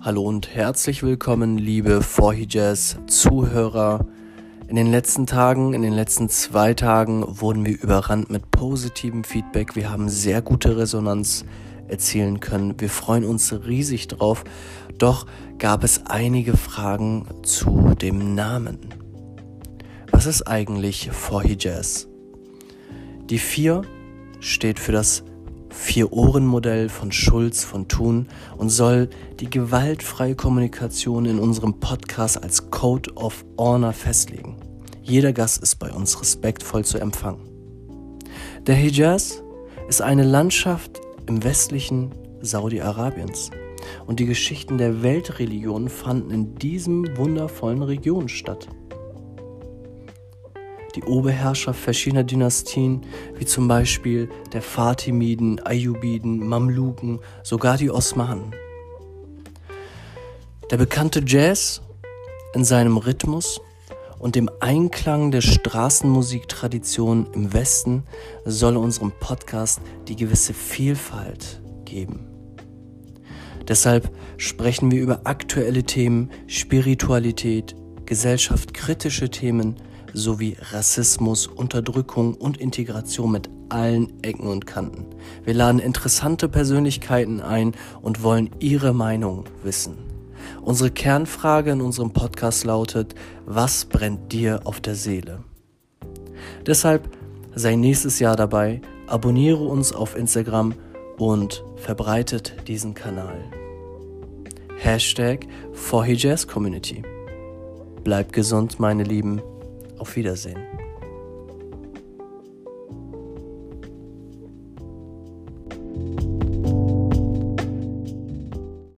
Hallo und herzlich willkommen, liebe Jazz Zuhörer. In den letzten Tagen, in den letzten zwei Tagen wurden wir überrannt mit positivem Feedback. Wir haben sehr gute Resonanz erzielen können. Wir freuen uns riesig drauf. Doch gab es einige Fragen zu dem Namen. Was ist eigentlich Jazz? Die 4 steht für das Vier-Ohren-Modell von Schulz von Thun und soll die gewaltfreie Kommunikation in unserem Podcast als Code of Honor festlegen. Jeder Gast ist bei uns respektvoll zu empfangen. Der Hijaz ist eine Landschaft im westlichen Saudi-Arabiens und die Geschichten der Weltreligionen fanden in diesem wundervollen Region statt die Oberherrscher verschiedener Dynastien, wie zum Beispiel der Fatimiden, Ayyubiden, Mamluken, sogar die Osmanen. Der bekannte Jazz in seinem Rhythmus und dem Einklang der Straßenmusiktradition im Westen soll unserem Podcast die gewisse Vielfalt geben. Deshalb sprechen wir über aktuelle Themen, Spiritualität, gesellschaftskritische Themen, sowie Rassismus, Unterdrückung und Integration mit allen Ecken und Kanten. Wir laden interessante Persönlichkeiten ein und wollen ihre Meinung wissen. Unsere Kernfrage in unserem Podcast lautet, was brennt dir auf der Seele? Deshalb sei nächstes Jahr dabei, abonniere uns auf Instagram und verbreitet diesen Kanal. Hashtag 4 Community. Bleibt gesund, meine Lieben. Auf Wiedersehen.